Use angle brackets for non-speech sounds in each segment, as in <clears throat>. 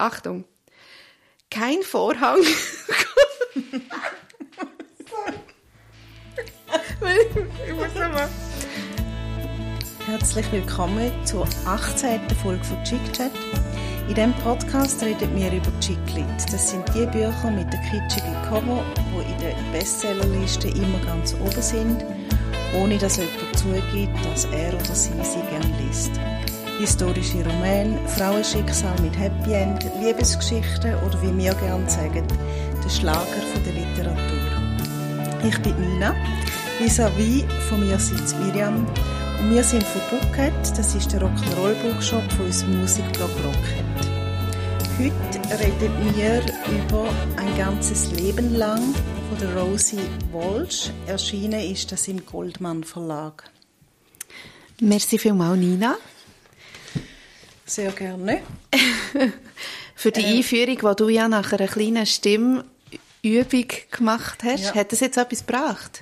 Achtung. Kein Vorhang. ich muss nochmal. Herzlich willkommen zur 18. Folge von ChickChat. In diesem Podcast reden wir über Chicklit. Das sind die Bücher mit den kitschigen Cover, die in der Bestsellerliste immer ganz oben sind, ohne dass jemand zugibt, dass er oder sie sie gerne liest. Historische Romane, Frauenschicksal mit Happy End, Liebesgeschichten oder wie wir gerne sagen, der Schlager der Literatur. Ich bin Nina, vis-à-vis von mir sitzt Miriam und wir sind von Bucket, das ist der Rock'n'Roll-Bookshop von unserem Musikblog Rocket. Heute reden wir über ein ganzes Leben lang von der Rosie Walsh. Erschienen ist das im Goldmann Verlag. Merci vielmals, Nina. Sehr gerne. <laughs> Für die äh, Einführung, die du ja nach einer kleinen Stimmübung gemacht hast, ja. hat das jetzt etwas gebracht?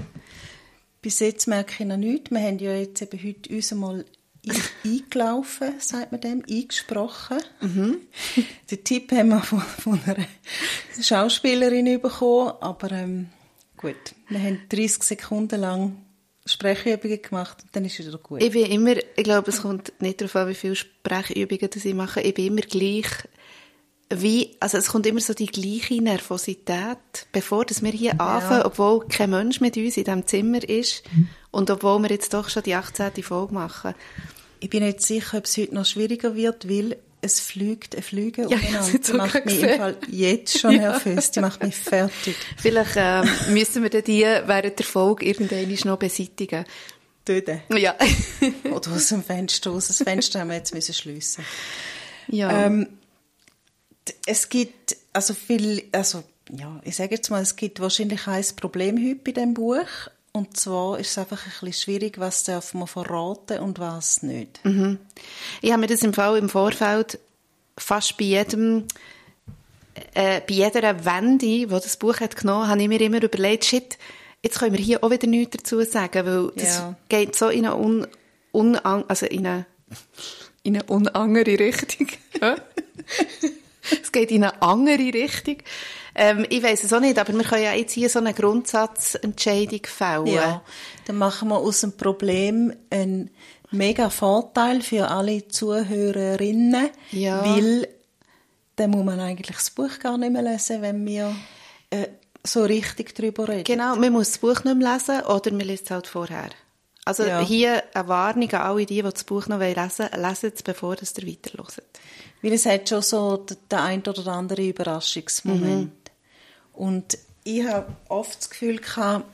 Bis jetzt merke ich noch nichts. Wir haben ja jetzt eben heute uns einmal eingelaufen, sagt man dem, eingesprochen. Mhm. <laughs> Den Tipp haben wir von, von einer Schauspielerin bekommen, aber ähm, gut, wir haben 30 Sekunden lang Sprechübungen gemacht und dann ist es wieder gut. Ich bin immer, ich glaube, es kommt nicht darauf an, wie viele Sprechübungen ich mache, ich bin immer gleich wie, also es kommt immer so die gleiche Nervosität, bevor dass wir hier ja. anfangen, obwohl kein Mensch mit uns in diesem Zimmer ist und obwohl wir jetzt doch schon die 18. Folge machen. Ich bin nicht sicher, ob es heute noch schwieriger wird, weil es fliegt, ein Flüge ja, umeinander. Die macht mich im Fall jetzt schon <laughs> ja. nervös. Die macht mich fertig. Vielleicht äh, müssen wir die während der Folge irgendwann noch beseitigen. Töten? Ja. <laughs> Oder aus dem Fenster aus. Das Fenster haben wir jetzt müssen schliessen. Ja. Ähm, es gibt also viel, also ja, ich sage jetzt mal, es gibt wahrscheinlich ein Problem heute bei dem Buch. Und zwar ist es einfach ein bisschen schwierig, was darf man verraten und was nicht. Mhm. Ich habe mir das im Fall im Vorfeld fast bei jedem äh, bei jeder Wende, die das Buch hat genommen, habe ich mir immer überlegt, shit, jetzt können wir hier auch wieder nichts dazu sagen, weil das ja. geht so in eine un, un also in eine, in eine unangere Richtung. <laughs> es geht in eine andere Richtung. Ähm, ich weiß es auch nicht, aber wir können ja jetzt hier so eine Grundsatzentscheidung fällen. Ja, dann machen wir aus dem Problem einen mega Vorteil für alle Zuhörerinnen, ja. weil dann muss man eigentlich das Buch gar nicht mehr lesen, wenn wir äh, so richtig darüber reden. Genau, man muss das Buch nicht mehr lesen oder man liest es halt vorher. Also ja. hier eine Warnung an alle, die, die das Buch noch lesen wollen, lesen es, bevor ihr weiterhört. Weil es hat schon so den ein oder anderen Überraschungsmoment. Mhm. Und ich habe oft das Gefühl gehabt,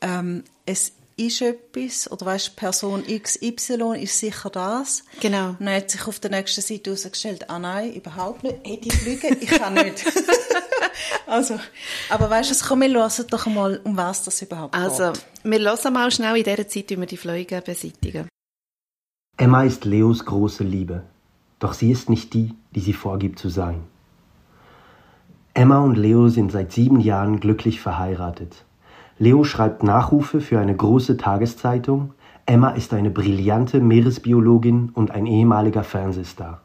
ähm, es ist etwas, oder weißt, Person XY ist sicher das. Genau. Und dann hat sich auf der nächsten Seite herausgestellt, ah nein, überhaupt nicht, hey, die Flüge, ich kann nicht. <laughs> also, aber weißt du, komm, wir hören doch mal, um was das überhaupt also, geht. Also, wir hören mal schnell in dieser Zeit, wie wir die Flüge beseitigen. Emma ist Leos große Liebe. Doch sie ist nicht die, die sie vorgibt zu sein. Emma und Leo sind seit sieben Jahren glücklich verheiratet. Leo schreibt Nachrufe für eine große Tageszeitung. Emma ist eine brillante Meeresbiologin und ein ehemaliger Fernsehstar.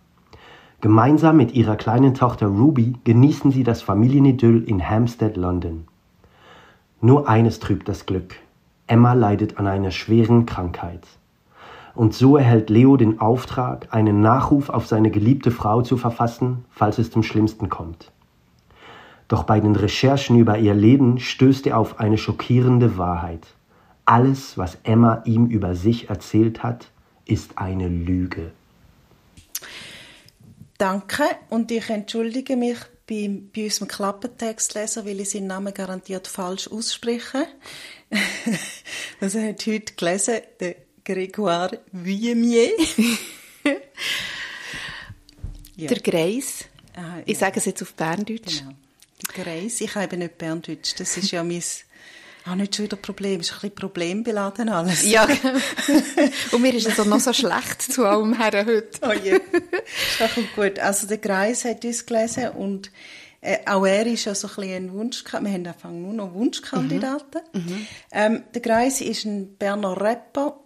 Gemeinsam mit ihrer kleinen Tochter Ruby genießen sie das Familienidyll in Hampstead, London. Nur eines trübt das Glück. Emma leidet an einer schweren Krankheit. Und so erhält Leo den Auftrag, einen Nachruf auf seine geliebte Frau zu verfassen, falls es zum Schlimmsten kommt. Doch bei den Recherchen über ihr Leben stößt er auf eine schockierende Wahrheit. Alles, was Emma ihm über sich erzählt hat, ist eine Lüge. Danke und ich entschuldige mich bei, bei unserem Klappentextleser, weil ich seinen Namen garantiert falsch ausspreche. <laughs> das hat heute gelesen, der Grégoire Vuillemier. <laughs> ja. Der Greis. Ah, ja. Ich sage es jetzt auf Berndeutsch. Genau. Greis. Ich habe nicht Berndeutsch. Das ist ja mein... Auch nicht schon wieder Problem. Es ist ein bisschen problembeladen alles. Ja. <laughs> Und mir ist es auch noch so schlecht zu allem her heute. Oh je. Das ist gut. Also der Greis hat uns gelesen und äh, auch er ist ja so ein bisschen ein Wunsch, wir haben einfach nur noch Wunschkandidaten. Mhm. Mhm. Ähm, der Greis ist ein Berner Rapper,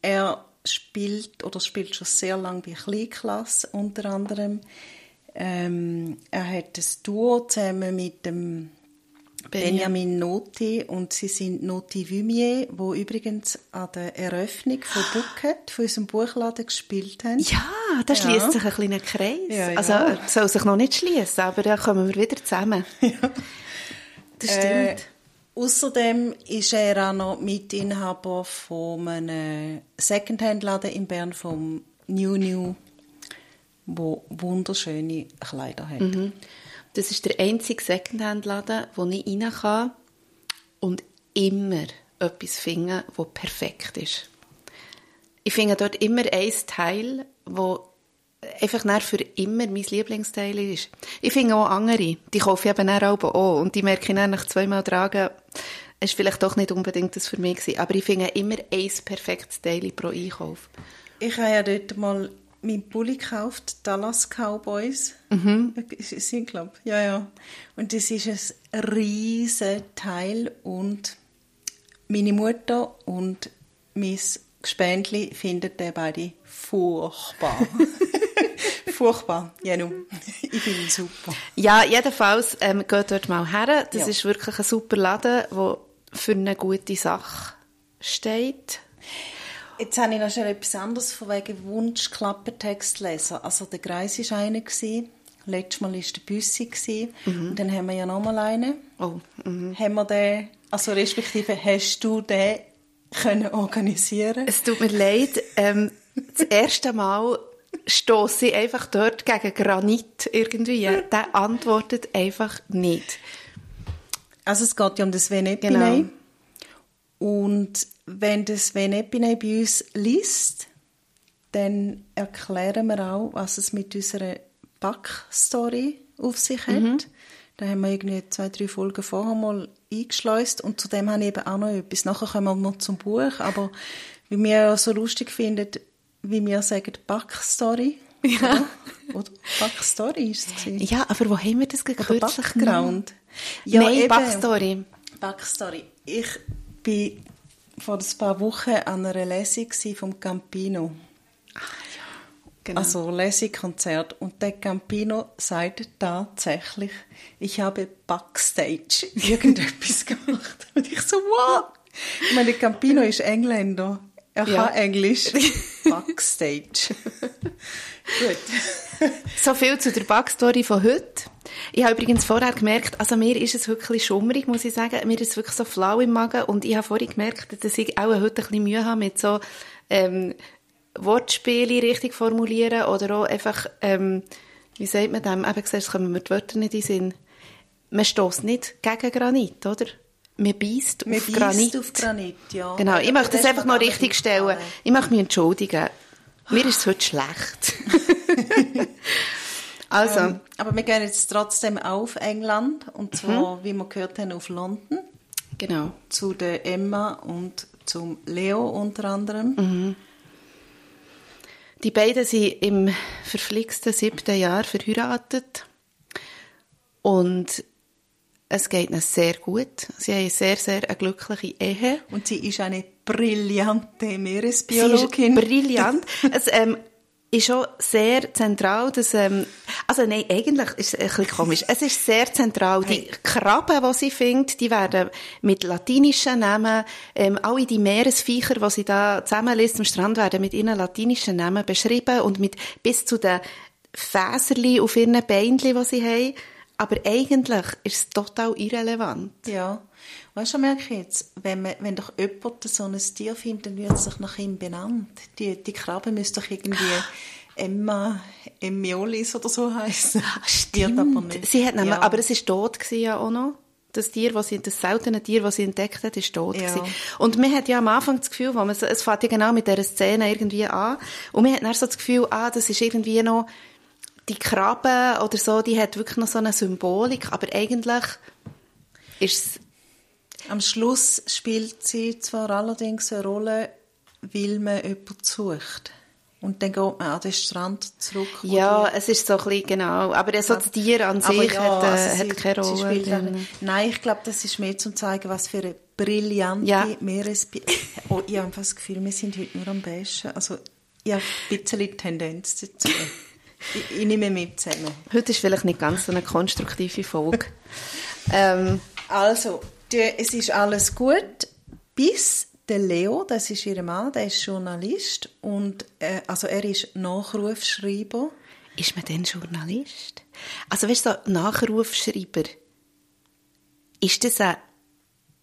er spielt oder spielt schon sehr lange bei Kleinklasse unter anderem. Ähm, er hat ein Duo zusammen mit dem Benjamin Noti und sie sind Noti Vumier, wo übrigens an der Eröffnung von Bucket, von unserem Buchladen, gespielt haben. Ja, da schließt sich ein kleiner Kreis. Ja, ja. Also er soll sich noch nicht schließen, aber da kommen wir wieder zusammen. <laughs> Das stimmt. Äh, Außerdem ist er auch noch Mitinhaber von einem Secondhand-Laden in Bern, vom New New, wo wunderschöne Kleider hat. Das ist der einzige Secondhand-Laden, wo ich rein kann und immer etwas finden, das perfekt ist. Ich finde dort immer ein Teil, wo einfach für immer mein Lieblingsteil ist. Ich finde auch andere, die kaufe ich eben auch und die merke ich dann nach zweimal tragen, es war vielleicht doch nicht unbedingt das für mich gewesen, aber ich finde immer ein perfektes Teil pro Einkauf. Ich habe ja dort mal meinen Pulli gekauft, Dallas Cowboys. Mhm. Sie, glaube Ja, ja. Und das ist ein riesen Teil und meine Mutter und mein Gespendli finden den beide furchtbar. <laughs> furchtbar, ja nun. Ich finde ihn super. Ja, jedenfalls ähm, geht dort mal her. Das Ja. ist wirklich ein super Laden, der für eine gute Sache steht. Jetzt habe ich noch schon etwas anderes von wegen Wunsch Klappentext lesen. Also der Greis war einer. Gewesen. Letztes Mal war der Büssi. gewesen. Und dann haben wir ja noch mal einen. Oh, mhm. Haben wir den, also respektive hast du den können organisieren Es tut mir leid, ähm, das erste Mal stoße ich einfach dort gegen Granit irgendwie. Der antwortet einfach nicht. Also es geht ja um das Venepine. Genau. Und wenn das Venepine bei uns liest, dann erklären wir auch, was es mit unserer Backstory auf sich hat. Mhm. Da haben wir irgendwie zwei, drei Folgen vorher mal eingeschleust und zudem habe ich eben auch noch etwas. Nachher kommen wir mal zum Buch, aber wie wir ja so lustig finden, wie wir sagen, Backstory. Ja. Oder? Oder? Backstory ist es gewesen. Ja, aber wo haben wir das gekürzlich Background. Nein, eben. Backstory. Backstory. Ich war vor ein paar Wochen an einer Lesung vom Campino. Genau. Also Lesung-Konzert. Und der Campino sagt tatsächlich, ich habe Backstage <laughs> irgendetwas gemacht. <laughs> Und ich so, what? Ich meine, Campino ist Engländer. Er Ja. kann Englisch. <laughs> Backstage. Gut. <laughs> So viel zu der Backstory von heute. Ich habe übrigens vorher gemerkt, also mir ist es wirklich schummrig, muss ich sagen. Mir ist es wirklich so flau im Magen. Und ich habe vorhin gemerkt, dass ich auch heute ein bisschen Mühe habe mit so ähm, Wortspiele richtig formulieren oder auch einfach, ähm, wie sagt man dem? Eben gesagt, es kommen mir die Wörter nicht in den Sinn. Man stößt nicht gegen Granit, oder? Man beißt auf Granit. auf Granit, ja. Genau, ich möchte das einfach noch richtig stellen. Ich möchte mich entschuldigen. Mir ist es heute schlecht. <laughs> also, Ähm, aber wir gehen jetzt trotzdem auf England und zwar, wie wir gehört haben, auf London genau. zu der Emma und zum Leo unter anderem. Die beiden sind im verflixten siebten Jahr verheiratet. Und es geht ihnen sehr gut. Sie haben eine sehr, sehr eine glückliche Ehe. Und sie ist eine brillante Meeresbiologin. brillant. <laughs> es ähm, ist schon sehr zentral, dass, ähm, also nein, eigentlich ist es ein bisschen komisch. Es ist sehr zentral. Die Krabben, die sie findet, die werden mit latinischen Namen, ähm, alle die Meeresviecher, die sie da zusammenliest am Strand, werden mit ihren latinischen Namen beschrieben und mit bis zu den Fäserli auf ihren Beinchen, die sie haben. Aber eigentlich ist es total irrelevant. Ja. Weißt du, merke ich jetzt, wenn, man, wenn doch jemand so ein Tier findet, dann wird es doch nach ihm benannt. Die, die Krabbe müsste doch irgendwie Emma Emiolis oder so heißen. Wird aber nicht. Sie hat nämlich, Ja. aber es ist tot gewesen ja auch noch. Das Tier, was sie, das seltene Tier, das sie entdeckt hat, ist tot Ja. gewesen. Und man hat ja am Anfang das Gefühl, wo man, es fängt ja genau mit dieser Szene irgendwie an. Und man hat dann so das Gefühl, ah, das ist irgendwie noch, die Krabbe oder so, die hat wirklich noch so eine Symbolik, aber eigentlich ist es, Am Schluss spielt sie zwar allerdings eine Rolle, weil man jemanden sucht. Und dann geht man an den Strand zurück. ja, es ist so ein bisschen, genau. Aber so das Tier an sich ja, hat, äh, also hat sie- keine Rolle. dann- Nein, ich glaube, das ist mehr zum zeigen, was für eine brillante Ja. Meeresbi... <laughs> Oh, ich habe das Gefühl, wir sind heute nur am Besten. Also, ich habe ein bisschen die Tendenz dazu. <laughs> Ich, ich nehme mit zusammen. Heute ist vielleicht nicht ganz so eine konstruktive Folge. <laughs> ähm, Also, die, es ist alles gut, bis der Leo, das ist ihr Mann, der ist Journalist und äh, also er ist Nachrufschreiber. ist man denn Journalist? Also weißt du, so Nachrufschreiber, ist das ein,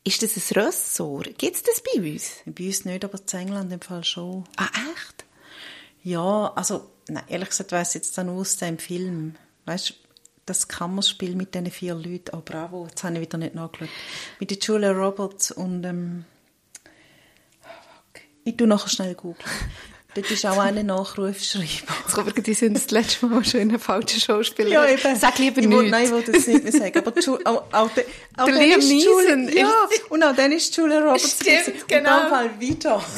ist das ein Ressort? Gibt es das bei uns? Bei uns nicht, aber in England im Fall schon. Ah, echt? Ja, also, nein, ehrlich gesagt weiss ich jetzt dann aus dem Film. Weißt das Kammerspiel mit diesen vier Leuten, oh bravo, jetzt habe ich wieder nicht nachgeschaut. Mit der Julia Roberts und, ähm, ich tu nachher schnell googeln. <laughs> Dort ist auch eine Nachrufschreiber. Aber die sind das letzte Mal schon in einem falschen Schauspieler. Ja, eben. Sag lieber ich will, Nein, ich will das nicht mehr sagen. Aber Ju- <laughs> auch, auch, der, auch Der Liam Neeson ja, und auch dann ist Julia Roberts. Stimmt, gewesen. genau. Und dann Fall weiter. <laughs>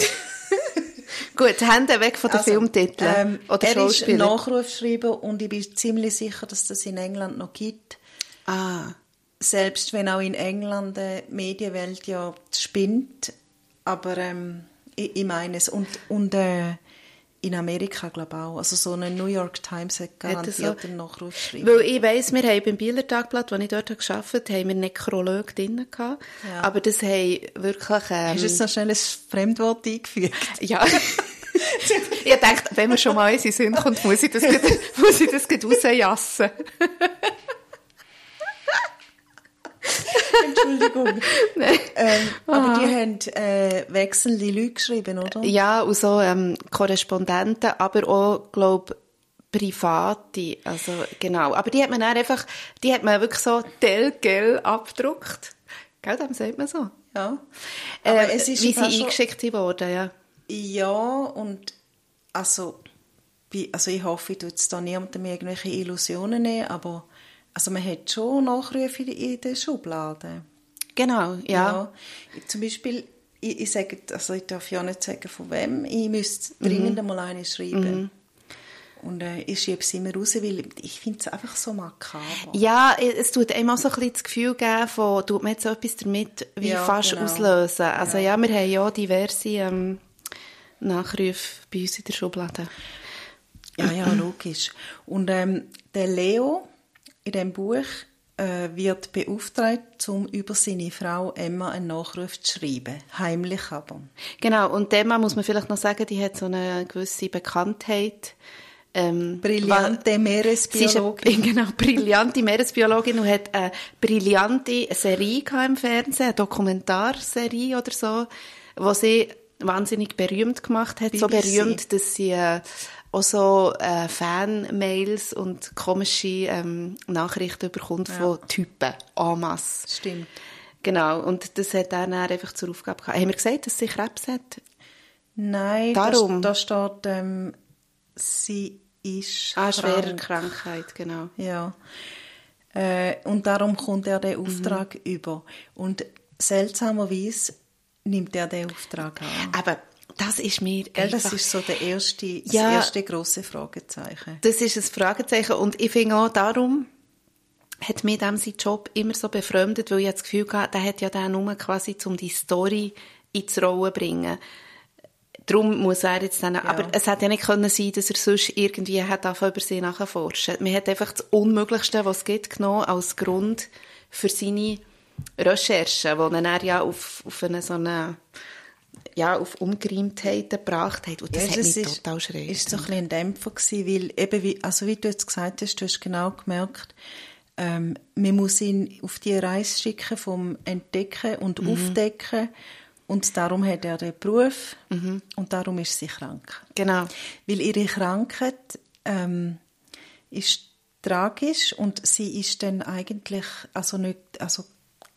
Gut, Hände weg von den Also, Filmtiteln ähm, oder er ist Schauspieler. Nachrufschreiber und ich bin ziemlich sicher, dass das in England noch gibt. ah, Selbst wenn auch in England die Medienwelt ja spinnt. Aber ähm, ich, ich meine es. Und, und äh, in Amerika, glaube ich auch. Also so eine New York Times hat garantiert so? einen Nachrufschreiber. Weil ich weiss, wir haben beim Bieler Tagblatt, wo ich dort gearbeitet habe, haben wir Nekrolog drin gehabt. Ja. Aber das haben wirklich... Ähm, Hast du jetzt noch schnell ein Fremdwort eingefügt? Ja. <laughs> ich dachte, wenn man schon mal in Sinn kommt, muss ich das, <laughs> muss ich das <laughs> rausjassen. <laughs> Entschuldigung. Nein. ähm, aber die haben äh, wechselnde Leute geschrieben, oder? Ja, und so ähm, Korrespondenten, aber auch, glaube private, also genau. Aber die hat man dann einfach, die hat man wirklich so telgel abgedruckt. Gell, dem sagt man so. Ja. Aber Äh, es ist wie sie schon- eingeschickt wurden, ja. Ja, und also, also ich hoffe, ich tue jetzt da niemandem irgendwelche Illusionen nehmen, aber also man hat schon Nachrufe in, den Schubladen. Genau, ja. Ich- Zum Beispiel, ich, ich sage, also ich darf ja nicht sagen, von wem, ich müsste Mhm. dringend einmal eine schreiben. Und äh, ich schiebe es immer raus, weil ich finde es einfach so makaber. Ja, es tut einem auch so ein bisschen das Gefühl geben, von, tut man jetzt so etwas damit wie Ja, fast genau. auslösen. Also ja. wir haben ja diverse ähm, Nachrufe bei uns in der Schublade. Ja, ja, logisch. Und ähm, der Leo in dem Buch äh, wird beauftragt, um über seine Frau Emma einen Nachruf zu schreiben. Heimlich aber. Genau, und Emma muss man vielleicht noch sagen, die hat so eine gewisse Bekanntheit. Ähm, Brillante Sie ist Meeresbiologin. eine, <laughs> genau, brillante Meeresbiologin und hat eine brillante Serie im Fernsehen, eine Dokumentarserie oder so, wo sie wahnsinnig berühmt gemacht hat. So BBC. berühmt, dass sie äh, auch so äh, Fan-Mails und komische ähm, Nachrichten bekommt von Typen, en masse. Stimmt. Genau, und das hat er dann einfach zur Aufgabe gehabt. Haben wir gesagt, dass sie Krebs hat? Nein, Darum. Da, steht, ähm, sie ist Ah, schwere krank. Krankheit, genau. Ja. Äh, und darum kommt er den Auftrag Mhm. über. Und seltsamerweise nimmt er den Auftrag an. Aber das ist mir Gell, einfach... das ist so der erste, das Ja. erste grosse Fragezeichen. Das ist ein Fragezeichen. Und ich finde auch, darum hat mir dem sein Job immer so befremdet, weil ich das Gefühl hatte, der hat ja den nur quasi, um die Story ins Rollen zu bringen. Darum muss er jetzt dann, aber es hätte ja nicht können sein, dass er sonst irgendwie hat über sie nachforschen. Man hat einfach das Unmöglichste, was es gibt, genommen als Grund für seine Recherchen, wo er ja auf, auf eine so eine, ja, auf Ungereimtheiten gebracht hat. Und das hat mich ist, total schräg. ist so ein, bisschen ein Dämpfer gewesen, weil eben, wie, also wie du jetzt gesagt hast, du hast genau gemerkt, ähm, man muss ihn auf die Reise schicken vom Entdecken und Mhm. Aufdecken und darum hat er den Beruf Mhm. und darum ist sie krank. Genau. Weil ihre Krankheit ähm, ist tragisch und sie ist dann eigentlich also nicht also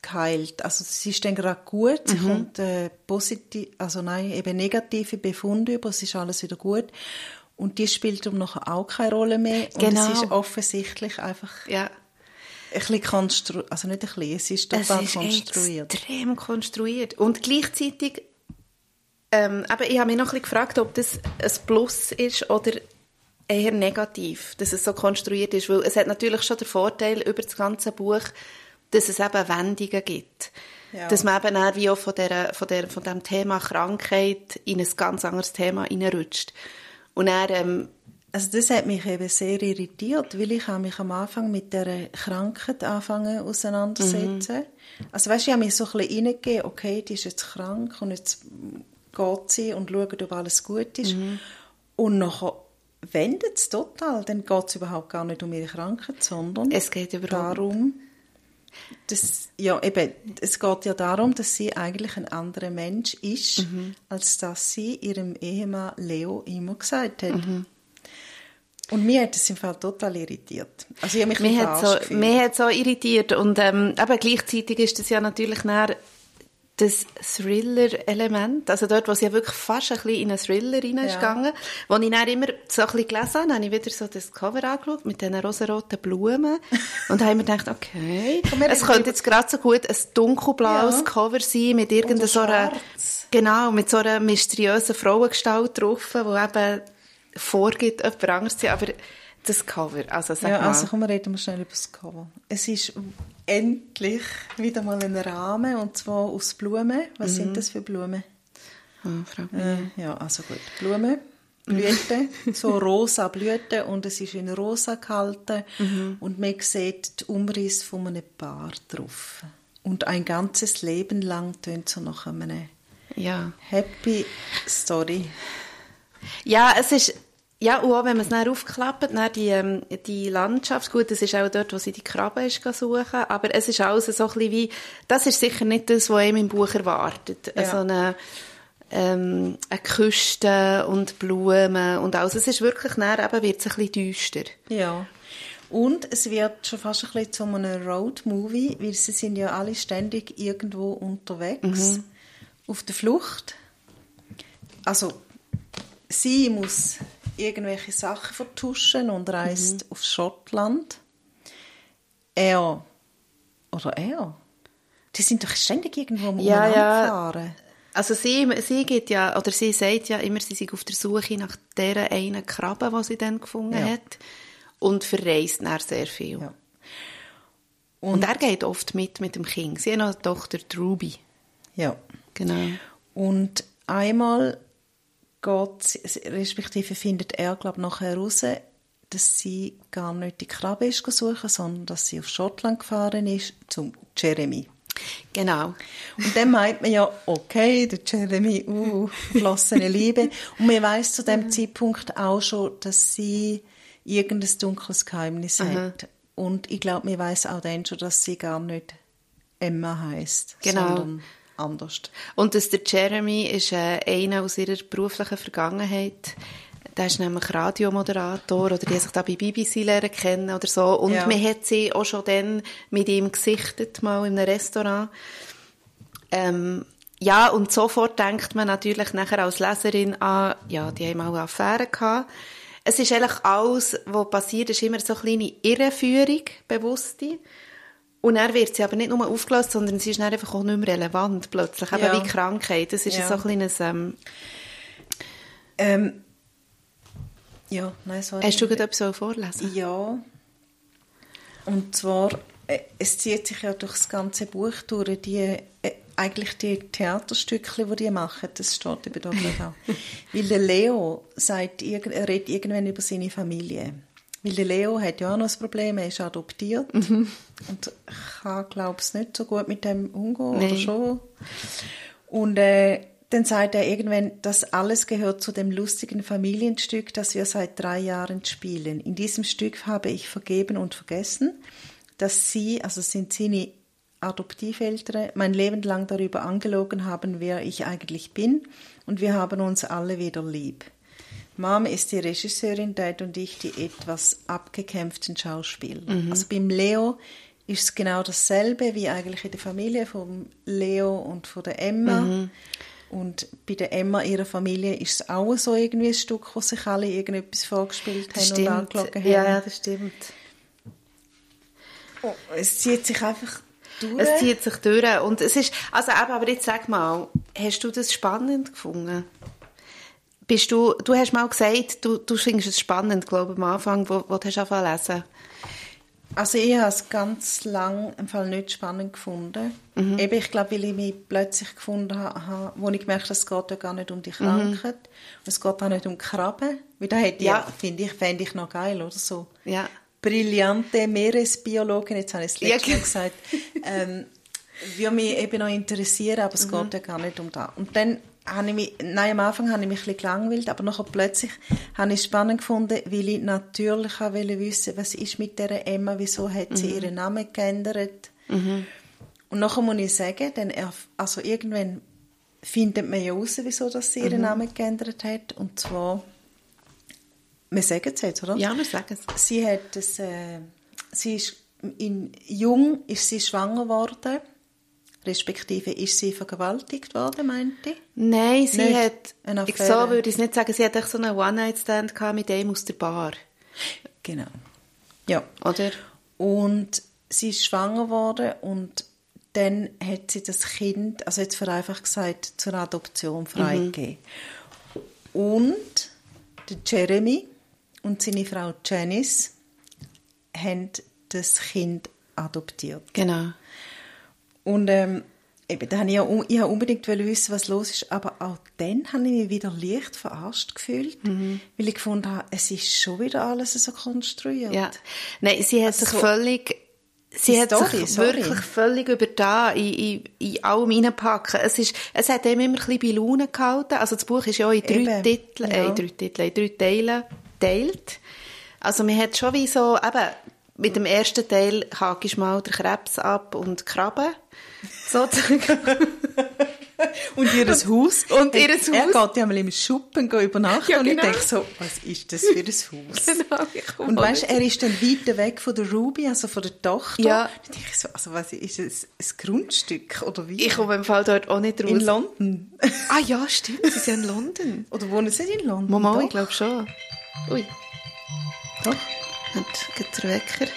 geheilt. Also sie ist dann gerade gut, Mhm. kommt äh, positiv, also nein, eben negative Befunde über, es ist alles wieder gut. Und die spielt um nachher auch keine Rolle mehr. Und Genau. es ist offensichtlich einfach Ja. ein bisschen konstruiert, also nicht ein bisschen, es ist total es ist konstruiert. extrem konstruiert. Und gleichzeitig, ähm, aber ich habe mich noch ein bisschen gefragt, ob das ein Plus ist oder eher negativ, dass es so konstruiert ist, weil es hat natürlich schon den Vorteil über das ganze Buch, dass es eben Wendungen gibt. Ja. Dass man eben dann wie auch von, der, von, der, von dem Thema Krankheit in ein ganz anderes Thema hineinrutscht. Und dann, ähm, Also das hat mich eben sehr irritiert, weil ich habe mich am Anfang mit der Krankheit anfangen auseinandersetzen. Mhm. Also weißt, ich habe mich so ein bisschen reingegeben, okay, die ist jetzt krank und jetzt geht sie und schaut, ob alles gut ist. Mhm. Und nachher wendet es total. Dann geht es überhaupt gar nicht um ihre Krankheit, sondern es geht darum, dass, ja, eben, es geht ja darum, dass sie eigentlich ein anderer Mensch ist, mhm. als dass sie ihrem Ehemann Leo immer gesagt hat. Mhm. Und mir hat das im Fall total irritiert. Also ich habe mich mir hat so, Mir hat so irritiert und ähm, aber gleichzeitig ist das ja natürlich näher das Thriller-Element, also dort, wo sie ja wirklich fast ein bisschen in einen Thriller reingegangen ja. wo ich dann immer so ein bisschen gelesen habe, habe ich wieder so das Cover angeschaut mit diesen rosaroten Blumen <laughs> und habe mir gedacht, okay, es könnte jetzt gerade so gut ein dunkelblaues ja. Cover sein mit irgendeiner so einer, genau, mit so einer mysteriösen Frauengestalt drauf, wo eben vorgibt, jemand anderes zu sein, aber das Cover, also sag ja, mal. also komm, wir reden mal schnell über das Cover. Es ist endlich wieder mal ein Rahmen, und zwar aus Blumen. Was mhm. sind das für Blumen? Oh, frag mich. Äh, ja, also gut. Blumen, Blüten, <laughs> so rosa Blüten und es ist in rosa gehalten mhm. und man sieht den Umriss von einem Paar drauf. Und ein ganzes Leben lang tönt so nach einem ja. Happy Story. Ja, es ist ja, und auch wenn man es dann aufklappt, dann die, ähm, die Landschaft, gut, das ist auch dort, wo sie die Krabbe ist suchen, aber es ist alles so ein bisschen wie, das ist sicher nicht das, was einem im Buch erwartet. Ja. So eine, ähm, eine Küste und Blumen und alles. Es ist wirklich dann eben, wird es ein bisschen düster. Ja. Und es wird schon fast ein bisschen zu einem Road-Movie, weil sie sind ja alle ständig irgendwo unterwegs, mhm. auf der Flucht. Also, sie muss irgendwelche Sachen vertuschen und reist mhm. auf Schottland. Er oder er, die sind doch ständig irgendwo um ja, ja. Also sie, sie geht ja, oder sie sagt ja immer, sie sind auf der Suche nach der einen Krabbe, die sie dann gefunden ja. hat und verreist nach sehr viel. Ja. Und, und, er geht oft mit mit dem Kind. Sie hat noch eine Tochter, Ruby. Ja. Genau. Und einmal geht, respektive findet er, glaube nachher heraus, dass sie gar nicht die Krabbe ist suchen, sondern dass sie auf Schottland gefahren ist zum Jeremy. Genau. Und dann meint man ja, okay, der Jeremy, uh, verlassene Liebe. Und man weiß zu dem Zeitpunkt auch schon, dass sie irgendein dunkles Geheimnis Aha. hat. Und ich glaube, man weiß auch dann schon, dass sie gar nicht Emma heißt, genau. sondern anders. Und dass der Jeremy ist äh, einer aus ihrer beruflichen Vergangenheit. Der ist nämlich Radiomoderator oder die sich da bei BBC lernen kennen oder so. Und ja. man hat sie auch schon dann mit ihm gesichtet, mal in einem Restaurant. Ähm, ja, und sofort denkt man natürlich nachher als Leserin an, ja, die haben auch eine Affäre gehabt. Es ist eigentlich alles, was passiert, ist immer so eine kleine Irreführung, bewusste. Und dann wird sie aber nicht nur aufgelöst, sondern sie ist dann einfach auch nicht mehr relevant plötzlich. Eben ja. wie Krankheit. Das ist ja. so ein kleines... Ähm, ähm, ja, nein, sorry. Hast du gerade etwas vorlesen? Ja. Und zwar, äh, es zieht sich ja durch das ganze Buch durch, die, äh, eigentlich die Theaterstücke, die die machen, das steht eben da auch. <laughs> Weil der Leo sagt, er redet irgendwann über seine Familie. Weil der Leo hat ja auch noch ein Problem, er ist adoptiert mhm. und kann, glaube ich, nicht so gut mit dem umgehen, nee. oder schon. Und äh, dann sagt er irgendwann, das alles gehört zu dem lustigen Familienstück, das wir seit drei Jahren spielen. In diesem Stück habe ich vergeben und vergessen, dass sie, also sind seine Adoptiveltern, mein Leben lang darüber angelogen haben, wer ich eigentlich bin, und wir haben uns alle wieder lieb. Mom ist die Regisseurin, Dad und ich die etwas abgekämpften Schauspieler. Mhm. Also beim Leo ist es genau dasselbe wie eigentlich in der Familie von Leo und von der Emma. Mhm. Und bei der Emma, ihrer Familie, ist es auch so irgendwie ein Stück, wo sich alle irgendetwas vorgespielt haben und angeschaut haben. Ja, das stimmt. Oh, es zieht sich einfach durch. Es zieht sich durch. Und es ist, also eben, aber jetzt sag mal, hast du das spannend gefunden? Bist du, du hast mal gesagt, du, du findest es spannend, glaube ich, am Anfang, wo, wo du hast angefangen lesen. Also ich habe es ganz lang im Fall nicht spannend gefunden. Mhm. Eben, ich glaube, weil ich mich plötzlich gefunden habe, wo ich gemerkt habe, es geht ja gar nicht um die Krankheit. Und es geht auch nicht um Krabben. Weil da hätte Mhm. Ja. ich, finde ich, fände ich noch geil, oder so. Ja. Brillante Meeresbiologin, jetzt habe ich es Ja, letztes Mal genau. gesagt, ähm, würde mich eben noch interessieren, aber Mhm. es geht ja gar nicht um das. Und dann habe ich mich, nein, am Anfang habe ich mich ein bisschen gelangweilt, aber nachher plötzlich habe ich es spannend gefunden, weil ich natürlich auch wollte wissen, was ist mit der Emma, wieso hat Mhm. sie ihren Namen geändert. Und nachher muss ich sagen, dann erf- also irgendwann findet man ja heraus, wieso dass sie Mhm. ihren Namen geändert hat. Und zwar, wir sagen es jetzt, oder? Ja, wir sagen es. Sie hat es, äh, sie ist in jung ist sie schwanger geworden, respektive ist sie vergewaltigt worden, meinte ich. Nein, sie Nicht hat, ich so würde ich es nicht sagen, sie hat so einen One-Night-Stand mit dem aus der Bar, Genau. Ja. oder? Und sie ist schwanger geworden und dann hat sie das Kind, also jetzt vereinfacht gesagt, zur Adoption freigegeben. Und der Jeremy und seine Frau Janice haben das Kind adoptiert. Genau. Und ähm, eben, da habe ich, ja, ich habe unbedingt wissen, was los ist, aber auch dann habe ich mich wieder leicht verarscht gefühlt, Mhm. weil ich gefunden habe, es ist schon wieder alles so konstruiert. Ja. Nein, sie hat sich Also, völlig, sie hat Story, sich sorry. wirklich völlig übertan in, in, in allem reinpacken. Es ist, es hat ihm immer ein bisschen bei Laune gehalten. Also das Buch ist ja in drei Eben, Titeln, äh, ja. in drei Titeln, in drei Teilen geteilt. Also man hat schon wie so, eben, mit dem ersten Teil hakst du mal den Krebs ab und Krabben, sozusagen. <laughs> Und ihr Haus. Und ihr Er Haus. geht ja mal im Schuppen übernachten Ja, und ich genau. denke so, was ist das für ein Haus? <laughs> Genau, ich Und weißt, nicht. er ist dann weiter weg von der Ruby, also von der Tochter. Ja. Dann denke ich so, also was ist es, ein Grundstück oder wie? Ich komme im Fall dort auch nicht raus. in London. <laughs> Ah ja, stimmt, sie sind in London. oder wohnen sie in London? Mama, Doch. ich glaube schon. Ui, Doch. Hat geht der Wecker.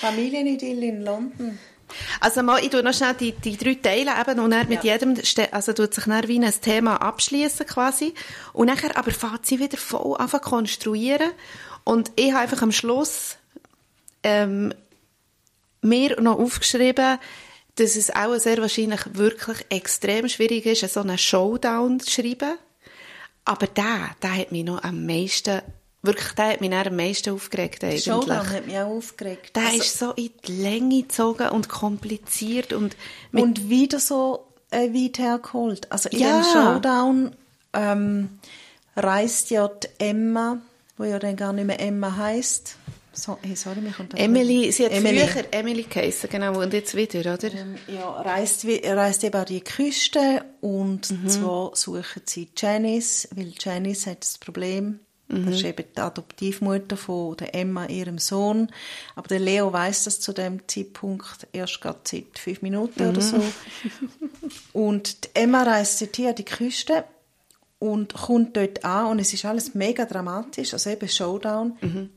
Familienidylle in London. Also mal, ich tue noch schnell die, die drei Teile eben und dann mit Ja. jedem, also tut sich dann wie ein Thema abschließen quasi und nachher aber fängt sie wieder voll an zu konstruieren und ich habe einfach am Schluss ähm, mir noch aufgeschrieben, dass es auch sehr wahrscheinlich wirklich extrem schwierig ist, so einen Showdown zu schreiben. Aber der, der hat mich noch am meisten, wirklich, der hat mich am meisten aufgeregt eigentlich. Showdown hat mich auch aufgeregt. Der Also- ist so in die Länge gezogen und kompliziert und und wieder so äh, weit hergeholt. Also in Ja. dem Showdown ähm, reist ja die Emma, wo ja dann gar nicht mehr Emma heißt. So, hey, sorry, mich kommt Emily, sie hat Emily. früher Emily geheissen, genau, und jetzt wieder, oder? Ähm, ja, reist, reist eben an die Küste und Mhm. zwar suchen sie Janice, weil Janice hat das Problem, Mhm. das ist eben die Adoptivmutter von der Emma, ihrem Sohn, aber der Leo weiß das zu dem Zeitpunkt erst gerade seit fünf Minuten Mhm. oder so. Und die Emma reist dorthin an die Küste und kommt dort an und es ist alles mega dramatisch, also eben Showdown. Mhm.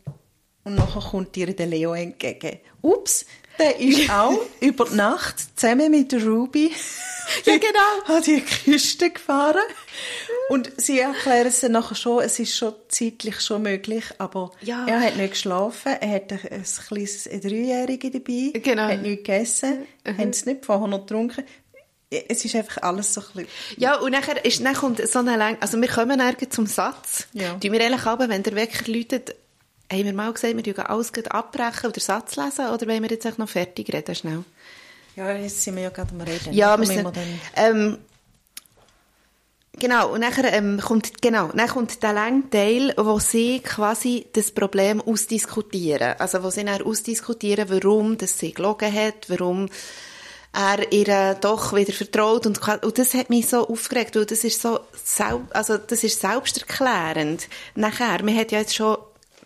Und nachher kommt ihr der Leo entgegen. Ups, der ist auch <laughs> über Nacht zusammen mit der Ruby Ja, genau. <laughs> an die Küste gefahren. Und sie erklären es dann nachher schon, es ist schon zeitlich schon möglich, aber Ja. er hat nicht geschlafen, er hat ein, ein kleines ein Dreijährige dabei, Genau. hat nichts gegessen, haben es nicht vorher noch getrunken. Es ist einfach alles so ein bisschen... Ja, und nachher, ist, dann kommt so eine Länge, also wir kommen nirgends zum Satz. Ja. Tun wir eigentlich aber, wenn der Wecker läutet, haben wir mal gesagt, wir tun alles abbrechen oder Satz lesen, oder wollen wir jetzt noch fertig reden, schnell? Ja, jetzt sind wir ja gerade am Reden. Ja, wir sind, ähm, genau, und nachher ähm, kommt, genau, dann kommt der lange Teil, wo sie quasi das Problem ausdiskutieren. Also, wo sie dann ausdiskutieren, warum das sie gelogen hat, warum er ihr doch wieder vertraut und, und das hat mich so aufgeregt, weil das ist so, also das ist selbsterklärend. Nachher, man hat ja jetzt schon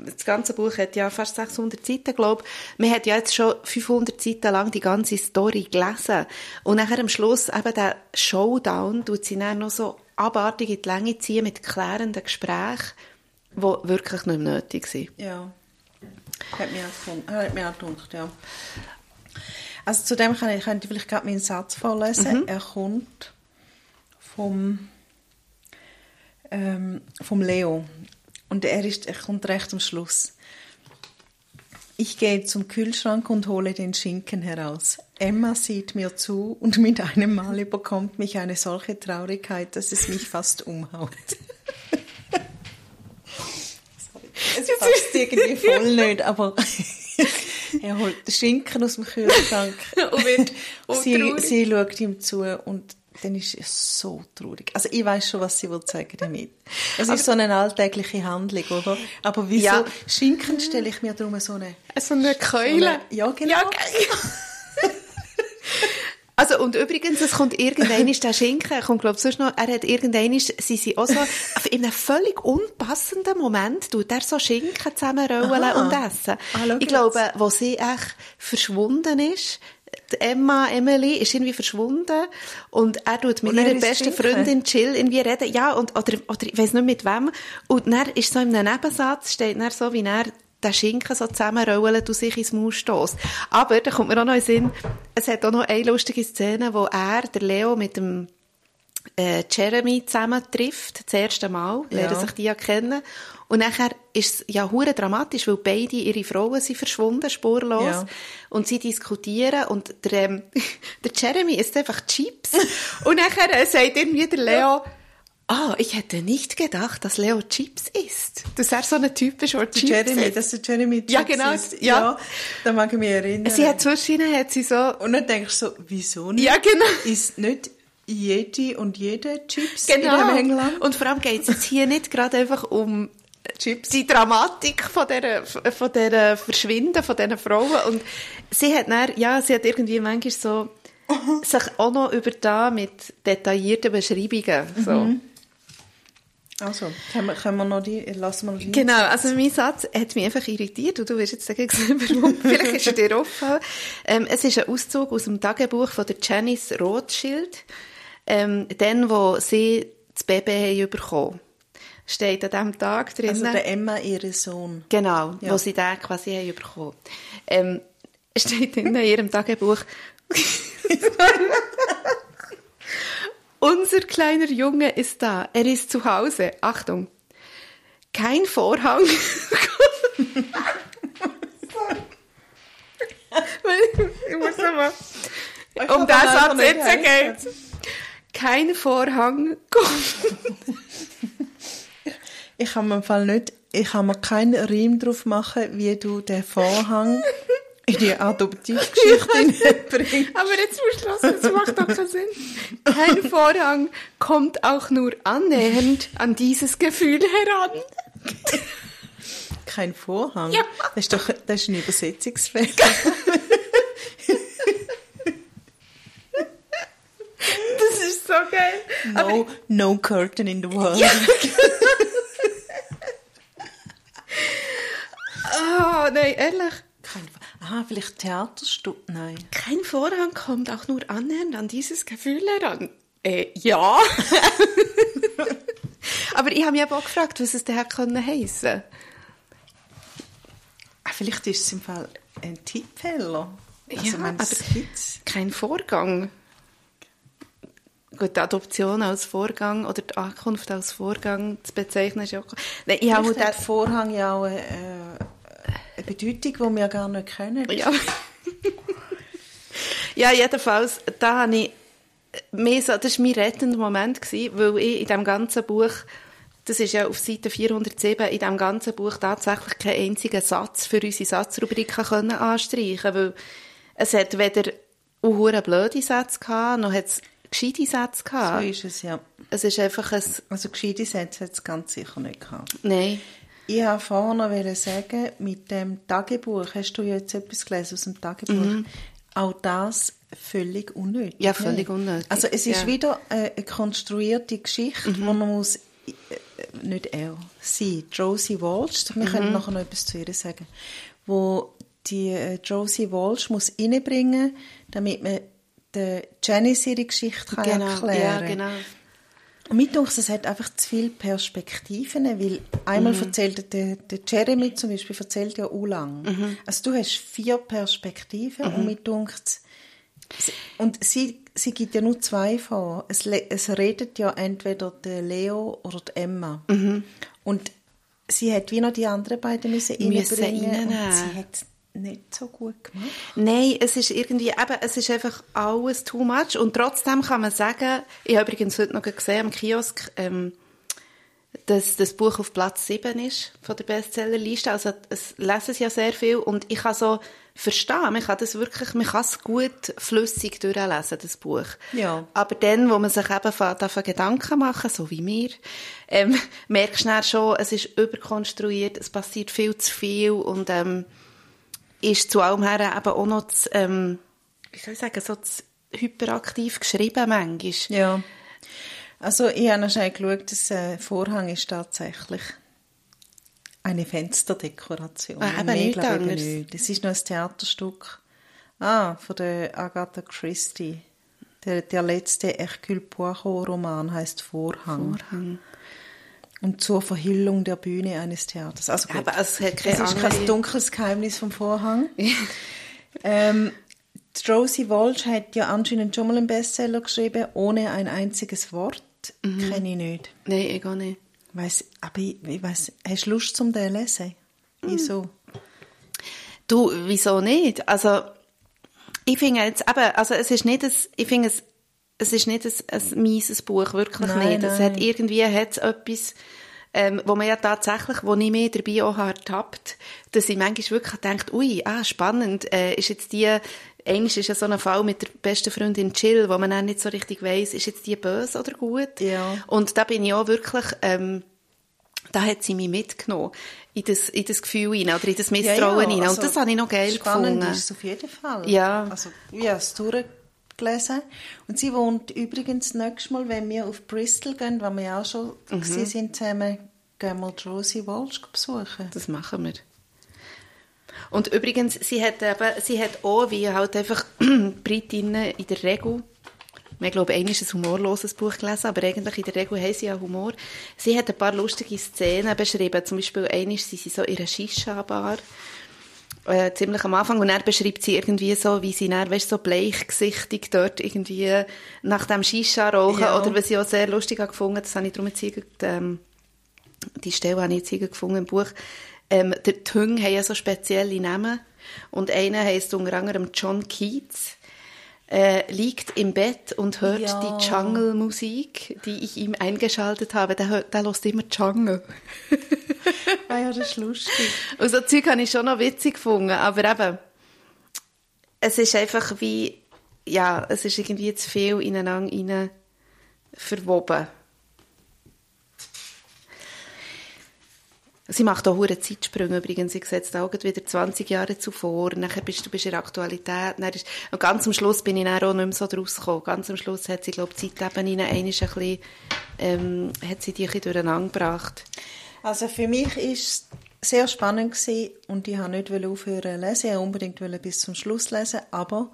das ganze Buch hat ja fast 600 Seiten, glaube ich. Man hat ja jetzt schon 500 Seiten lang die ganze Story gelesen. Und nachher am Schluss eben der Showdown tut sie dann noch so abartig in die Länge ziehen mit klärenden Gesprächen, die wirklich nicht nötig sind. Ja. Hat mir auch gefunden. Hat mir auch gedacht, ja. Also zu dem kann ich, könnte ich vielleicht gerade meinen Satz vorlesen. Er kommt vom, ähm, vom Leo. Und er, ist, er kommt recht am Schluss. Ich gehe zum Kühlschrank und hole den Schinken heraus. Emma sieht mir zu und mit einem Mal überkommt mich eine solche Traurigkeit, dass es mich fast umhaut. es passt irgendwie voll nicht, aber <laughs> er holt den Schinken aus dem Kühlschrank und wird <laughs> sie, sie schaut ihm zu und dann ist es so traurig. Also ich weiß schon, was sie will sagen damit. <laughs> Es ist so eine alltägliche Handlung, oder? Aber wieso Ja. Schinken stelle ich mir darum so eine... So eine Keule. Ja, genau. Ja, geil. <laughs> Also, und übrigens, es kommt irgendwann ist der Schinken, er kommt, glaub, sonst noch, er hat irgendwann ist, sie sind auch so, in einem völlig unpassenden Moment, tut er so Schinken zusammenrollen Aha. und essen. Ah, ich glaube, wo sie echt verschwunden ist, Emma, Emily, ist irgendwie verschwunden und er tut mit er ihrer besten? Freundin Jill irgendwie reden, ja, und, oder, oder ich weiß nicht mit wem, und dann ist so in einem Nebensatz, steht dann so, wie er den Schinken so zusammenrollen und sich ins Maul stösst. Aber, da kommt mir auch noch in den Sinn, es hat auch noch eine lustige Szene, wo er, der Leo, mit dem äh, Jeremy zusammentrifft, das erste Mal, lernen Ja. sich die ja kennen. Und nachher ist es ja hure dramatisch, weil beide ihre Frauen sind verschwunden, spurlos. Ja. Und sie diskutieren und der, ähm, <laughs> der Jeremy isst einfach Chips. <laughs> und nachher äh, sagt irgendwie der Leo, ah, ich hätte nicht gedacht, dass Leo Chips isst. Dass er so ein Typ ist, der Chips Jeremy, isst. dass der Jeremy Ja, Chips genau, isst. ja. ja. Da mag ich mich erinnern. Sie hat zwischen hat sie so, Und dann denkst du so, wieso nicht? ja genau. Ist nicht jede und jede Chips in Genau. England? Und vor allem geht es jetzt hier nicht gerade einfach um Chips. die Dramatik von der, von der Verschwinden von diesen Frauen. Und sie hat dann, ja, sie hat irgendwie manchmal so, <laughs> sich auch noch über da mit detaillierten Beschreibungen, so. Also, können wir, können wir noch die, lassen wir noch die. Genau, also mein Satz hat mich einfach irritiert und du wirst jetzt sagen, <laughs> warum. Vielleicht ist er dir aufgefallen. Ähm, es ist ein Auszug aus dem Tagebuch von der Janice Rothschild, ähm, dann, wo sie das Baby haben bekommen. Steht an diesem Tag drin. Also der Emma, ihre Sohn. Genau, Ja. wo sie den quasi haben bekommen. Ähm, steht in ihrem Tagebuch. <laughs> Unser kleiner Junge ist da. Er ist zu Hause. Achtung. Kein Vorhang. ich muss nochmal. Um den Satz jetzt geht Kein Vorhang kommt. <laughs> Ich kann mir im Fall nicht, ich kann mir keinen Reim drauf machen, wie du den Vorhang in die Adoptivgeschichte <laughs> hineinbringst. Aber jetzt musst du lassen, das macht doch keinen Sinn. Kein Vorhang kommt auch nur annähernd an dieses Gefühl heran. <laughs> Kein Vorhang? Ja. Das ist doch das ist ein Übersetzungsfehler. <laughs> Das ist so geil. No, no curtain in the world. Oh, nein, ehrlich. Kein, ah, vielleicht Theaterstück? Nein. Kein Vorhang kommt auch nur annähernd an dieses Gefühl heran. Äh, ja. <laughs> Aber ich habe mich eben auch gefragt, was es denn hätte können heissen. Ah, vielleicht ist es im Fall ein Tippfehler. Also, Ja, aber-. Kein Vorgang. Gut, die Adoption als Vorgang oder die Ankunft als Vorgang zu bezeichnen ist ja auch... Nein, ich habe den- hat Vorhang ja auch äh, eine Bedeutung, die wir gar nicht kennen. Ja. ja, jedenfalls, da habe ich mehr so, das war mein rettender Moment, gewesen, weil ich in diesem ganzen Buch, das ist ja auf Seite 407, in diesem ganzen Buch tatsächlich keinen einzigen Satz für unsere Satzrubriken können anstreichen weil es hat weder unhure blöde Sätze gehabt, noch hat es gescheite Sätze So gehabt. ist es, ja. Es ist einfach ein... Also gescheite Sätze hat es ganz sicher nicht gehabt. Nein. Ich wollte vorher noch sagen, mit dem Tagebuch, hast du jetzt etwas gelesen aus dem Tagebuch? Auch das völlig unnötig. Mhm. Ja, völlig unnötig, Also es ist ja. wieder eine, eine konstruierte Geschichte, Mhm. wo man muss, äh, nicht er, sie, Josie Walsh, wir Mhm. können nachher noch etwas zu ihr sagen, wo die äh, Josie Walsh muss reinbringen, damit man der Janice ihre Geschichte kann Genau, erklären ja, genau. Und mir denkt, es hat einfach zu viele Perspektiven, weil einmal Mhm. erzählt der, der Jeremy zum Beispiel erzählt ja auch lang. Mhm. Also du hast vier Perspektiven und mir denkt, und sie, sie gibt ja nur zwei vor. Es, es redet ja entweder der Leo oder die Emma. Mhm. Und sie hat wie noch die anderen beiden müssen Müssen reinbringen und reinnehmen. sie hat nicht so gut gemacht. Nein, es ist irgendwie, eben, es ist einfach alles too much. Und trotzdem kann man sagen, ich habe übrigens heute noch gesehen am Kiosk, ähm, dass das Buch auf Platz 7 ist von der Bestsellerliste. Also es lesen es ja sehr viel und ich kann so verstehen, man kann das wirklich, man kann es gut flüssig durchlesen, das Buch. Ja. Aber dann, wo man sich eben davon Gedanken machen, so wie mir, ähm, merkst du dann schon, es ist überkonstruiert, es passiert viel zu viel und ähm, ist zu allem her eben auch noch zu, ähm, wie soll ich sagen, so zu hyperaktiv geschrieben manchmal. Ja. Also ich habe noch schnell geschaut, das äh, Vorhang ist tatsächlich eine Fensterdekoration. Ah, ich eben anderes. nicht. Das ist noch ein Theaterstück. Ah, von der Agatha Christie. Der, der letzte Hercule Poirot-Roman heißt Vorhang. Vorhang. Und zur Verhüllung der Bühne eines Theaters. Also gut. Aber es hat keine ist kein dunkles Geheimnis vom Vorhang. <laughs> ähm, Rosie Walsh hat ja anscheinend schon mal einen Bestseller geschrieben, ohne ein einziges Wort. Mhm. Kenne ich nicht. Nein, ich auch nicht. Weiss, aber ich, ich weiss, hast du Lust zum den lesen? Wieso? Du, wieso nicht? Also, ich finde jetzt eben, also es ist nicht ein, ich finde es, es ist nicht ein, ein mieses Buch, wirklich Nein, nicht. Es hat irgendwie hat's etwas, ähm, wo man ja tatsächlich, wo ich mir dabei auch ertappt, dass ich manchmal wirklich denke, ui, ah, spannend, äh, ist jetzt die, eigentlich ist ja so ein Fall mit der besten Freundin Jill, wo man dann nicht so richtig weiss, ist jetzt die böse oder gut? Ja. Und da bin ich auch wirklich, ähm, da hat sie mich mitgenommen in das, in das Gefühl hinein oder in das Misstrauen hinein. also Und das habe ich noch geil spannend gefunden. ist es auf jeden Fall. Ja. Also, habe es durchgelesen. Und sie wohnt übrigens nächstes Mal, wenn wir auf Bristol gehen, wo wir auch schon Mhm. sind zusammen, gehen wir die Rosie Walsh besuchen. Das machen wir. Und übrigens, sie hat, eben, sie hat auch, wie halt einfach <clears throat> Britinnen in der Regel, ich glaube, einmal ist ein humorloses Buch gelesen, aber eigentlich in der Regel haben sie ja Humor. Sie hat ein paar lustige Szenen beschrieben. Zum Beispiel, einmal sind sie so in einer Shisha-Bar, äh, ziemlich am Anfang, und dann beschreibt sie irgendwie so, wie sie dann, weißt, so bleichgesichtig dort irgendwie nach dem Shisha rauchen, Ja. oder was ich auch sehr lustig habe gefunden, das habe ich darum jetzt ähm, die Stelle habe ich jetzt hier gefunden im Buch. Ähm, die Hunde haben ja so spezielle Namen. Und einer heisst unter anderem John Keats. Äh, liegt im Bett und hört Ja. die Jungle-Musik, die ich ihm eingeschaltet habe. Der, hört- der hört immer Jungle. <laughs> Ah ja, das ist lustig. Und so Zeug habe ich schon noch witzig gefunden. Aber eben, es ist einfach wie, ja, es ist irgendwie zu viel ineinander rein verwoben. Sie macht auch hohe Zeitsprünge übrigens. Sie setzt auch gleich wieder 20 Jahre zuvor. Nachher bist du bist in der Aktualität. Dann ist, und ganz am Schluss bin ich dann auch nicht mehr so draus gekommen. Ganz am Schluss hat sie, glaube ich, die Zeitebene ein bisschen, ähm, hat sie die ein bisschen durcheinander gebracht. Also für mich ist es sehr spannend gewesen und ich wollte nicht aufhören zu lesen, ich wollte unbedingt bis zum Schluss lesen, aber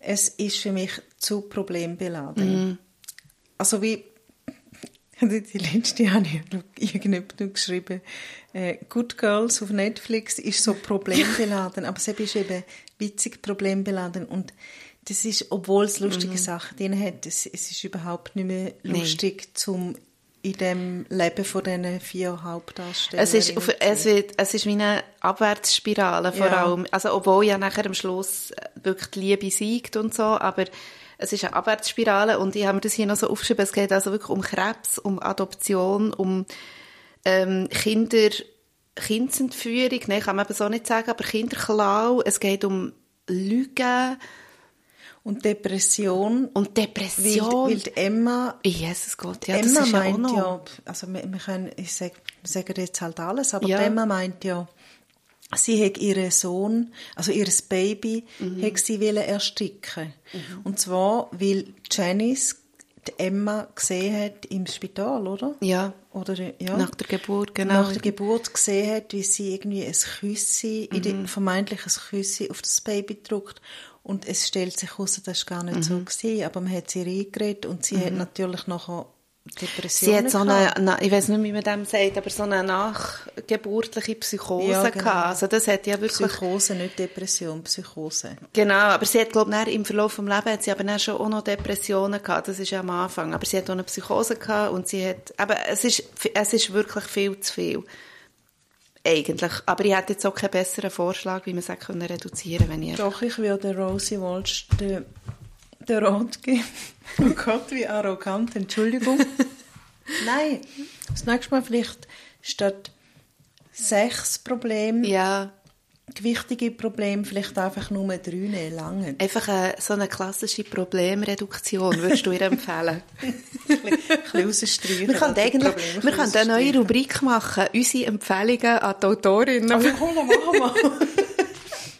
es ist für mich zu problembeladen. Also wie die letzte <laughs> habe ich irgendjemand geschrieben, äh, Good Girls auf Netflix ist so problembeladen, aber es ist eben witzig problembeladen und das ist, obwohl es lustige Sachen drin hat, es, es ist überhaupt nicht mehr Nein. lustig zum in dem Leben von diesen vier Hauptdarstellern. Es ist, auf, es, wird, es ist wie eine Abwärtsspirale vor Ja. allem. Also, obwohl ja nachher am Schluss äh, wirklich die Liebe siegt und so, aber es ist eine Abwärtsspirale und ich habe mir das hier noch so aufgeschrieben, es geht also wirklich um Krebs, um Adoption, um ähm, Kinder, Kindsentführung, nein, kann man eben so nicht sagen, aber Kinderklau, es geht um Lügen und Depression. und Weil, Depression. weil die Emma, Jesus Gott, ja, das Emma ist ja auch meint noch. ja, also wir, wir können, ich sage sag jetzt halt alles, aber Ja. Emma meint ja, sie hat ihren Sohn, also ihr Baby, Mhm. hat sie ersticken. Und zwar, weil Janice die Emma gesehen hat im Spital, oder? Ja, Oder, ja. nach der Geburt, genau. nach der Geburt gesehen hat, wie sie irgendwie ein Küssi, Mhm. mhm. vermeintlich ein Küssi auf das Baby drückt. Und es stellt sich heraus, das war gar nicht Mhm. so gewesen, aber man hat sie reingeredet und sie hat natürlich nachher Sie hat so eine, ich weiß nicht, wie man dem sagt, aber so eine nachgeburtliche Psychose Ja, genau. gehabt. Also das hat ja wirklich... Psychose, nicht Depression, Psychose. Genau, aber sie hat, glaube ich, im Verlauf des Lebens hat sie aber schon auch noch Depressionen gehabt. Das ist ja am Anfang. Aber sie hat auch eine Psychose gehabt und sie hat, aber es ist, es ist wirklich viel zu viel. Eigentlich. Aber ich hätte jetzt auch keinen besseren Vorschlag, wie man es reduzieren wenn ich Doch, ich würde Rosie Walsh den, den Rat geben. Oh Gott, wie arrogant, Entschuldigung. <laughs> Nein, das nächste Mal vielleicht statt sechs Probleme, Ja, gewichtige Probleme, vielleicht einfach nur drei nehmen, lange. einfach eine, so eine klassische Problemreduktion würdest du ihr <laughs> empfehlen? Ein bisschen. Wir können eigentlich wir können eine neue. Rubrik machen, unsere Empfehlungen an die Autorinnen. Aber komm, dann machen wir. <laughs>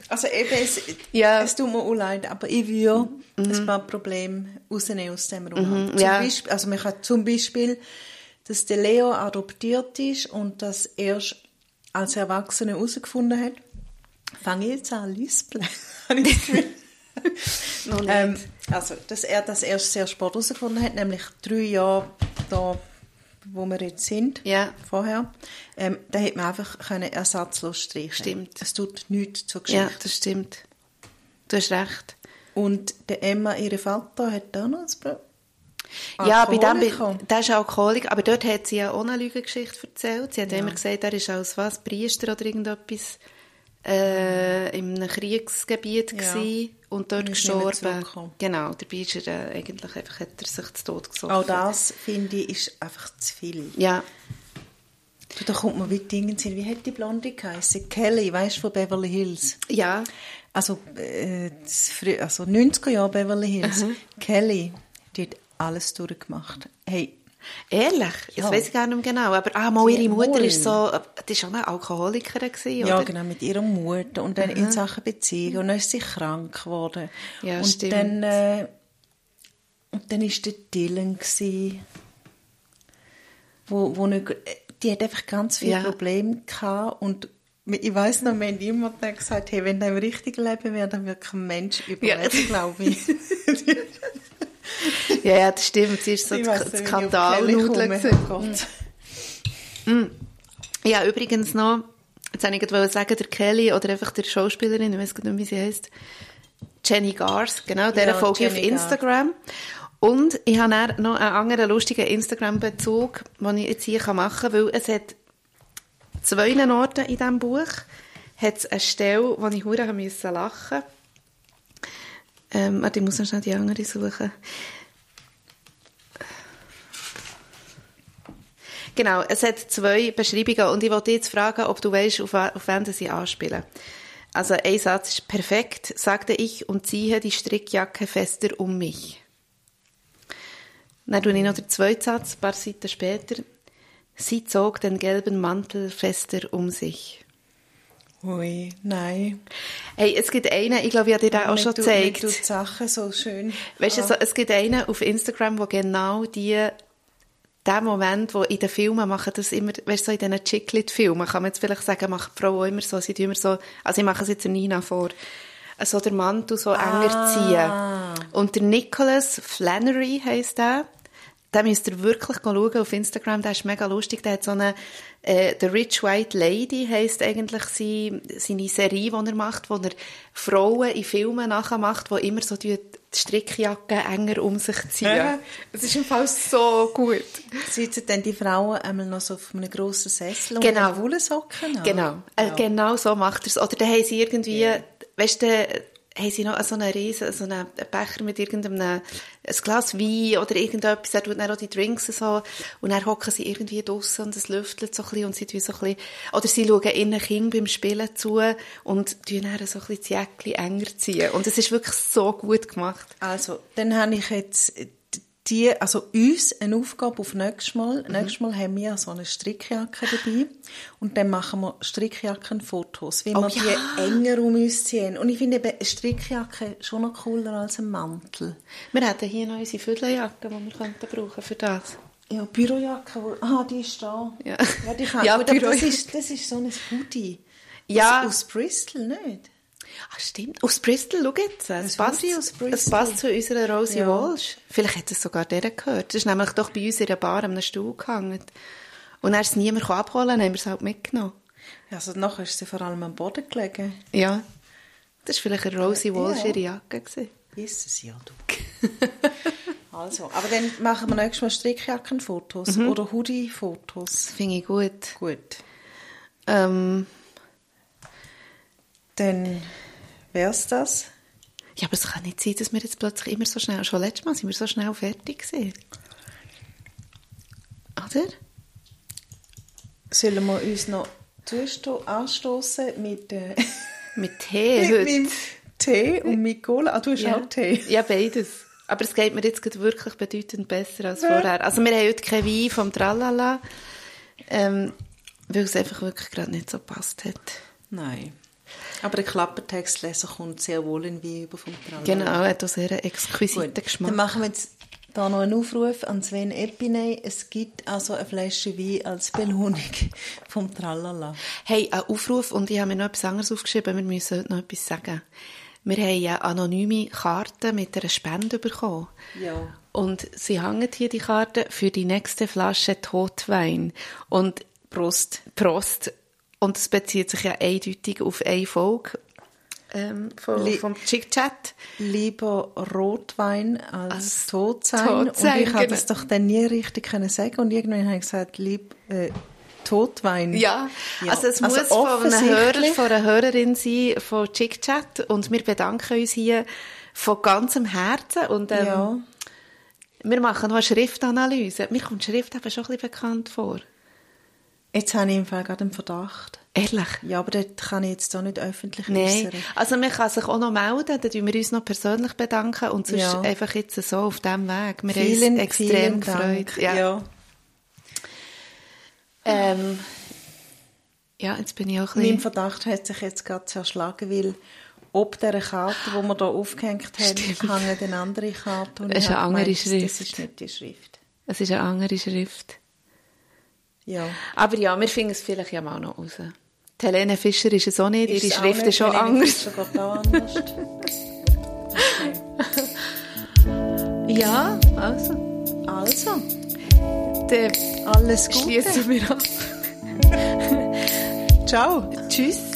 Also eben, es, Ja. es tut mir auch leid, aber ich würde ein paar Probleme rausnehmen aus dem Roman. Zum ja. Beispiel, also man kann zum Beispiel, dass der Leo adoptiert ist und das erst als Erwachsener herausgefunden hat, fange ich jetzt an lispeln. <laughs> <laughs> Ähm, also, dass er das erst sehr spät herausgefunden hat, nämlich drei Jahre da, wo wir jetzt sind, Ja. vorher, ähm, da hätte man einfach können ersatzlos streichen Stimmt. Es tut nichts zur Geschichte. ja, das stimmt. Du hast recht. Und der Emma, ihre Vater, hat da noch ein Problem. Ja, bei dem, der ist Alkoholiker, aber dort hat sie ja auch eine Lügengeschichte erzählt. Sie hat immer gesagt, er ist als was, Priester oder irgendetwas äh, in einem Kriegsgebiet Ja. und dort Und gestorben. Genau, dabei ist er äh, eigentlich einfach, hat er sich zu Tod gesoffen. Auch das, finde ich, ist einfach zu viel. Ja, Du, Da kommt mir wie Dinge hin. Wie hat die Blonde geheißen? Kelly, weißt du, von Beverly Hills. ja, Also, äh, also 90er Jahre Beverly Hills. Mhm. Kelly, die hat alles durchgemacht. Hey, ehrlich, Ja. das weiß ich gar nicht mehr genau. Aber ah, mal ihre Mutter ist so, die ist auch eine Alkoholikerin gewesen, ja, genau, mit ihrer Mutter und dann in Sachen Beziehung und dann ist sie krank geworden. Ja, und stimmt. dann äh, und dann ist der Dylan gsi, wo, wo nicht, die hat einfach ganz viele Ja. Probleme gehabt und ich weiß noch, wir haben immer gesagt, hey, wenn der im richtigen Leben wäre, dann würde kein Mensch überleben, glaube ich. <laughs> Ja, ja, das stimmt. Sie ist so Ich die weiss nicht, wie ich auf Skandalnudel. Kelly komme. gewesen. Oh Gott. Ja, übrigens noch, jetzt wollte ich gerade sagen, der Kelly oder einfach der Schauspielerin, ich weiß gar nicht, wie sie heißt, Jenny Gars, genau, der Ja, folge ich auf. Instagram. Und ich habe noch einen anderen lustigen Instagram-Bezug, den ich jetzt hier machen kann, weil es hat zwei Orten in diesem Buch hat es eine Stelle, wo ich hure musste lachen. Ähm, warte, ich muss noch schnell die andere suchen. Genau, es hat zwei Beschreibungen und ich wollte jetzt fragen, ob du weißt, auf, auf wen sie anspielen. Also ein Satz ist perfekt, sagte ich und ziehe die Strickjacke fester um mich. Dann tue ich noch den zweiten Satz, ein paar Seiten später. Sie zog den gelben Mantel fester um sich. Ui, nein. Hey, es gibt einen, ich glaube, ich habe dir den auch schon gezeigt. tut die Sachen so schön. Weißt du, so, es gibt einen auf Instagram, wo genau die, der Moment, wo in den Filmen machen das immer, weißt du, so in diesen Chicklit-Filmen, kann man jetzt vielleicht sagen, macht die auch immer so, sie tun immer so, also ich mache es jetzt Nina vor, so der Mantel so enger Ah. ziehen. Und der Nicholas Flannery heisst der, den müsst ihr wirklich schauen auf Instagram, der ist mega lustig, der hat so eine, äh, The Rich White Lady heisst eigentlich seine, seine Serie, die er macht, wo er Frauen in Filmen nachher macht, die immer so die Strickjacke enger um sich ziehen. Ja. Es ist im Fall so gut. Sitzen dann die Frauen einmal noch so auf einem grossen Sessel und Genau. haben Wollsocken an? Genau, äh, Ja. genau so macht er es. Oder dann haben sie irgendwie, weißt du, haben sie noch so einen riesen, so einen Becher mit irgendeinem, ein Glas Wein oder irgendetwas, er tut dann auch die Drinks so, und dann hocken sie irgendwie draussen und es lüftelt so ein bisschen und sie tun so ein bisschen, oder sie schauen ihren Kind beim Spielen zu und tun dann so ein bisschen das enger ziehen. Und es ist wirklich so gut gemacht. Also, dann habe ich jetzt die, also uns eine Aufgabe auf nächstes Mal. Mhm. Nächstes Mal haben wir so eine Strickjacke dabei und dann machen wir Strickjackenfotos, wie Oh wir ja. die enger um uns ziehen. Und ich finde eben eine Strickjacke schon noch cooler als ein Mantel. Wir hätten hier noch unsere Vierteljacke, die wir könnten brauchen für das. Ja, Bürojacke, wo, ah, die ist da. Ja. ja, die kann, Ja, das ist, das ist so ein Hoodie. Ja. Aus, aus Bristol, nicht? Ah, stimmt. Aus Bristol, schau jetzt. Es passt, es passt zu unserer Rosie Ja. Walsh. Vielleicht hat es sogar der gehört. Das ist nämlich doch bei uns in der Bar einem Stuhl gehangen. Und er ist niemand abholen, dann haben wir es halt mitgenommen. Also nachher ist sie vor allem am Boden gelegen. Ja. Das war vielleicht eine Rosie Ja. Walsh ihre Jacke. Gewesen. Ist es ja, du. <laughs> also, aber dann machen wir nächstes Mal Strickjackenfotos Mhm. oder Hoodie-Fotos. Finde ich gut. Gut. Ähm, Dann wär's das. ja, aber es kann nicht sein, dass wir jetzt plötzlich immer so schnell, schon letztes Mal sind wir so schnell fertig gewesen. Oder? Sollen wir uns noch anstoßen mit, äh, <laughs> Mit Tee <laughs> mit heute. meinem Tee und mit Cola? Ah, du hast Ja. auch Tee. Ja, beides. Aber es geht mir jetzt wirklich bedeutend besser als vorher. Also wir haben heute kein Wein vom Tralala, ähm, weil es einfach wirklich gerade nicht so passt hat. Nein. Aber der Klappertextleser kommt sehr wohl in Wein über vom Tralala. Genau, er hat auch sehr einen exquisiten Gut, Geschmack. dann machen wir jetzt da noch einen Aufruf an Sven Epiney. Es gibt also eine Flasche Wein als Belohnung <laughs> vom Tralala. Hey, ein Aufruf und ich habe mir noch etwas anderes aufgeschrieben, wir müssen heute noch etwas sagen. Wir haben eine anonyme Karte mit einer Spende bekommen. Ja. Und sie hängen hier die Karte für die nächste Flasche Totwein. Und Prost. Prost. Und es bezieht sich ja eindeutig auf eine Folge ähm, vom, vom Chick-Chat. Lieber Rotwein als, Als tot sein. und ich habe genau. das doch dann nie richtig können sagen. Und irgendwann habe ich gesagt, lieb äh, Totwein. Ja, Ja. also es Also muss von einem Hörer, von einer Hörerin sein, von Chick-Chat. Und wir bedanken uns hier von ganzem Herzen. Und ähm, Ja. wir machen noch eine Schriftanalyse. Mir kommt Schrift eben schon ein bisschen bekannt vor. Jetzt habe ich im Fall gerade einen Verdacht. Ehrlich? Ja, aber das kann ich jetzt da nicht öffentlich Nein. äußern. Also man kann sich auch noch melden, dann tun wir uns noch persönlich bedanken und sonst Ja. einfach jetzt so auf diesem Weg. Wir Vielen, haben uns extrem gefreut. Ja. ja. Ähm, ja, jetzt bin ich auch ein Mein bisschen... Verdacht hat sich jetzt gerade zerschlagen, weil ob dieser Karte, die wir hier aufgehängt haben, hängen eine andere Karte. Und Es ist eine andere gemeint, Schrift. Das ist nicht die Schrift. Es ist eine andere Schrift. Ja. Aber ja, wir finden es vielleicht ja mal noch raus. Die Helene Fischer ist es auch nicht, ihre es auch Schrift ist schon anders. Geht da anders. Ja, also, Also, dann alles Gute. schließen wir ab. <laughs> Ciao. Tschüss.